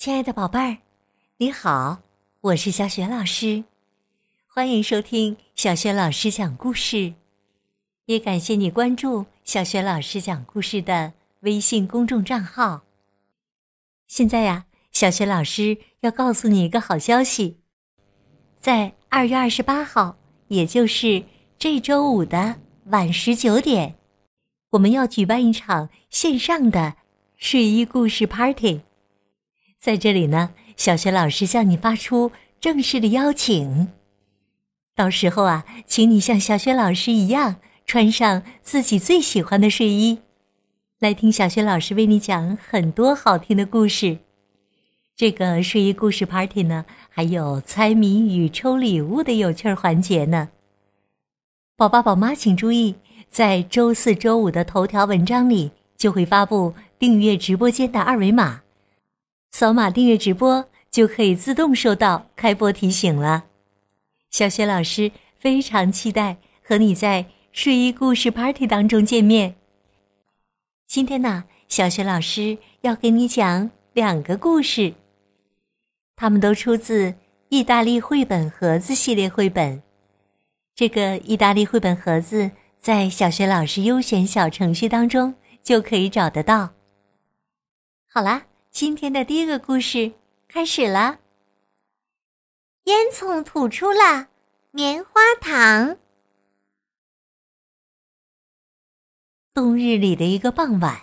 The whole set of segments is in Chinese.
亲爱的宝贝儿，你好，我是小雪老师，欢迎收听小雪老师讲故事，也感谢你关注小雪老师讲故事的微信公众账号。现在呀，小雪老师要告诉你一个好消息，在二月二十八号，也就是这周五的晚十九点，我们要举办一场线上的睡衣故事 Party。在这里呢，小雪老师向你发出正式的邀请。到时候啊，请你像小雪老师一样，穿上自己最喜欢的睡衣，来听小雪老师为你讲很多好听的故事。这个睡衣故事 party 呢，还有猜谜语、抽礼物的有趣环节呢。宝爸宝妈请注意，在周四周五的头条文章里就会发布订阅直播间的二维码。扫码订阅直播就可以自动收到开播提醒了。小雪老师非常期待和你在睡衣故事 Party 当中见面。今天呢，小雪老师要给你讲两个故事，它们都出自意大利绘本盒子系列绘本。这个意大利绘本盒子在小学老师优选小程序当中就可以找得到。好啦。今天的第一个故事开始了。烟囱吐出了棉花糖。冬日里的一个傍晚，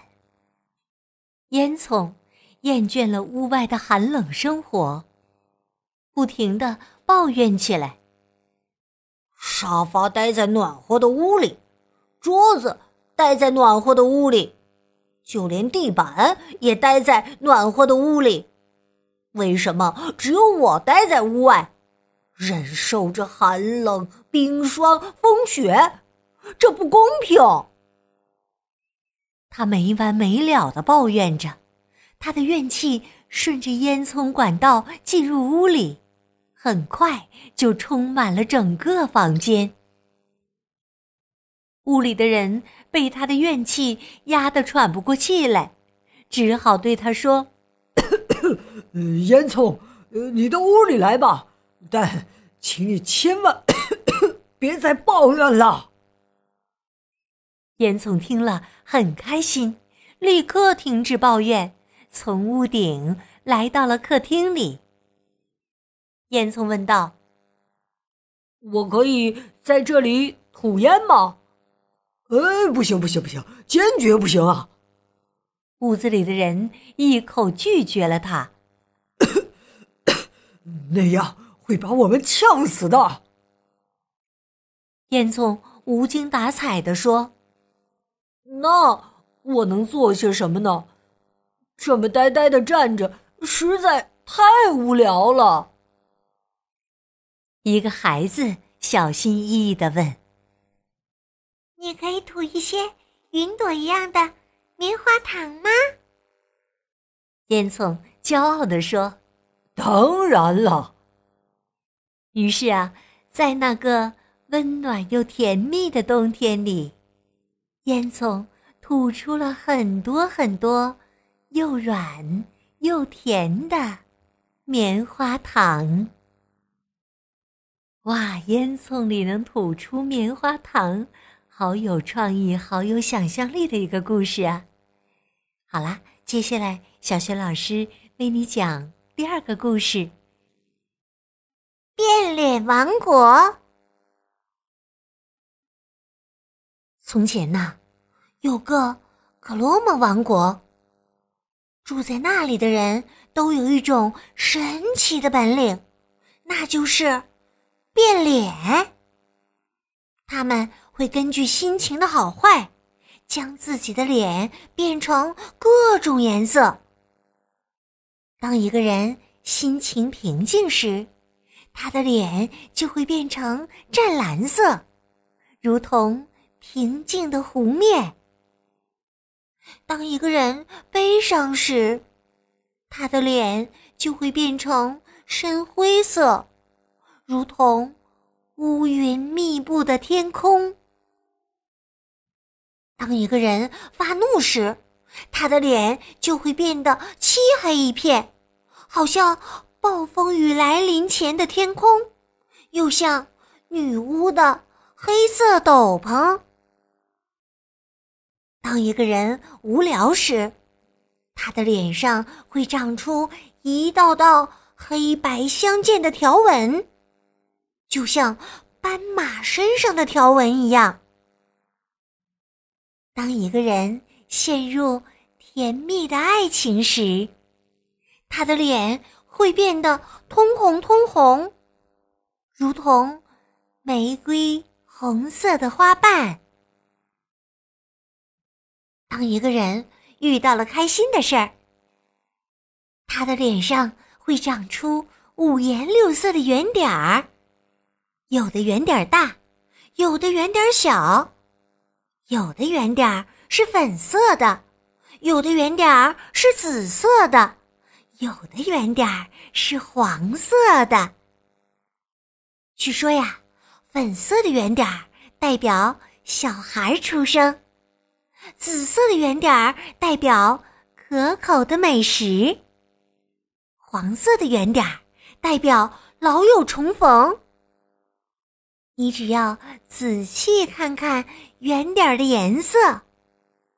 烟囱厌倦了屋外的寒冷生活，不停的抱怨起来：“沙发待在暖和的屋里，桌子待在暖和的屋里。”就连地板也待在暖和的屋里，为什么只有我待在屋外，忍受着寒冷、冰霜、风雪？这不公平！他没完没了的抱怨着，他的怨气顺着烟囱管道进入屋里，很快就充满了整个房间。屋里的人被他的怨气压得喘不过气来，只好对他说：“ 烟囱，你到屋里来吧，但请你千万 别再抱怨了。”烟囱听了很开心，立刻停止抱怨，从屋顶来到了客厅里。烟囱问道：“我可以在这里吐烟吗？”哎，不行不行不行，坚决不行啊！屋子里的人一口拒绝了他，那样会把我们呛死的。烟囱无精打采的说：“那我能做些什么呢？这么呆呆的站着，实在太无聊了。”一个孩子小心翼翼的问。你可以吐一些云朵一样的棉花糖吗？烟囱骄傲地说：“当然了。”于是啊，在那个温暖又甜蜜的冬天里，烟囱吐出了很多很多又软又甜的棉花糖。哇！烟囱里能吐出棉花糖。好有创意、好有想象力的一个故事啊！好啦，接下来小雪老师为你讲第二个故事：变脸王国。从前呐，有个克罗莫王国，住在那里的人都有一种神奇的本领，那就是变脸。他们。会根据心情的好坏，将自己的脸变成各种颜色。当一个人心情平静时，他的脸就会变成湛蓝色，如同平静的湖面。当一个人悲伤时，他的脸就会变成深灰色，如同乌云密布的天空。当一个人发怒时，他的脸就会变得漆黑一片，好像暴风雨来临前的天空，又像女巫的黑色斗篷。当一个人无聊时，他的脸上会长出一道道黑白相间的条纹，就像斑马身上的条纹一样。当一个人陷入甜蜜的爱情时，他的脸会变得通红通红，如同玫瑰红色的花瓣。当一个人遇到了开心的事儿，他的脸上会长出五颜六色的圆点儿，有的圆点儿大，有的圆点儿小，有的圆点是粉色的，有的圆点是紫色的，有的圆点是黄色的。据说呀，粉色的圆点代表小孩出生。紫色的圆点儿代表可口的美食，黄色的圆点儿代表老友重逢。你只要仔细看看圆点儿的颜色，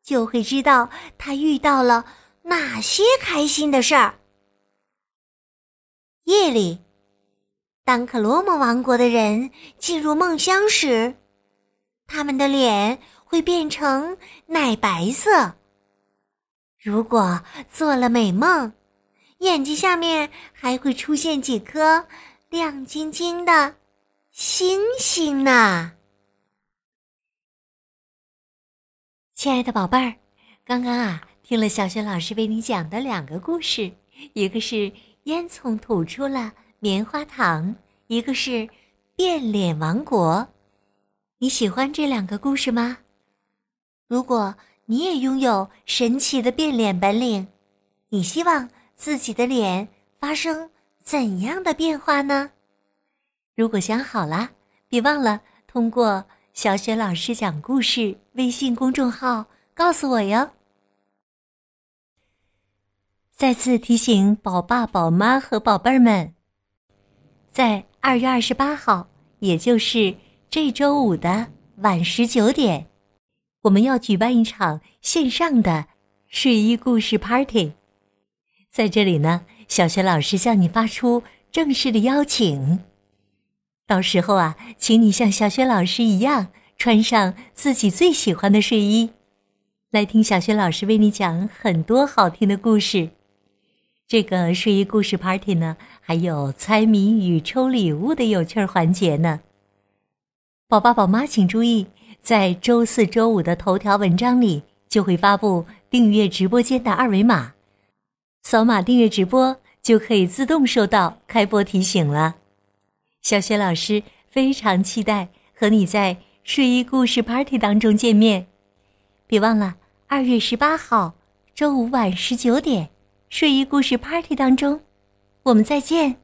就会知道他遇到了哪些开心的事儿。夜里，当克罗姆王国的人进入梦乡时，他们的脸。会变成奶白色。如果做了美梦，眼睛下面还会出现几颗亮晶晶的星星呢。亲爱的宝贝儿，刚刚啊，听了小雪老师为你讲的两个故事，一个是烟囱吐出了棉花糖，一个是变脸王国。你喜欢这两个故事吗？如果你也拥有神奇的变脸本领，你希望自己的脸发生怎样的变化呢？如果想好了，别忘了通过“小雪老师讲故事”微信公众号告诉我哟。再次提醒宝爸、宝妈和宝贝儿们，在二月二十八号，也就是这周五的晚十九点。我们要举办一场线上的睡衣故事 Party，在这里呢，小雪老师向你发出正式的邀请。到时候啊，请你像小雪老师一样，穿上自己最喜欢的睡衣，来听小雪老师为你讲很多好听的故事。这个睡衣故事 Party 呢，还有猜谜语、抽礼物的有趣环节呢。宝爸宝妈请注意。在周四周五的头条文章里，就会发布订阅直播间的二维码，扫码订阅直播就可以自动收到开播提醒了。小雪老师非常期待和你在睡衣故事 Party 当中见面，别忘了二月十八号周五晚十九点睡衣故事 Party 当中，我们再见。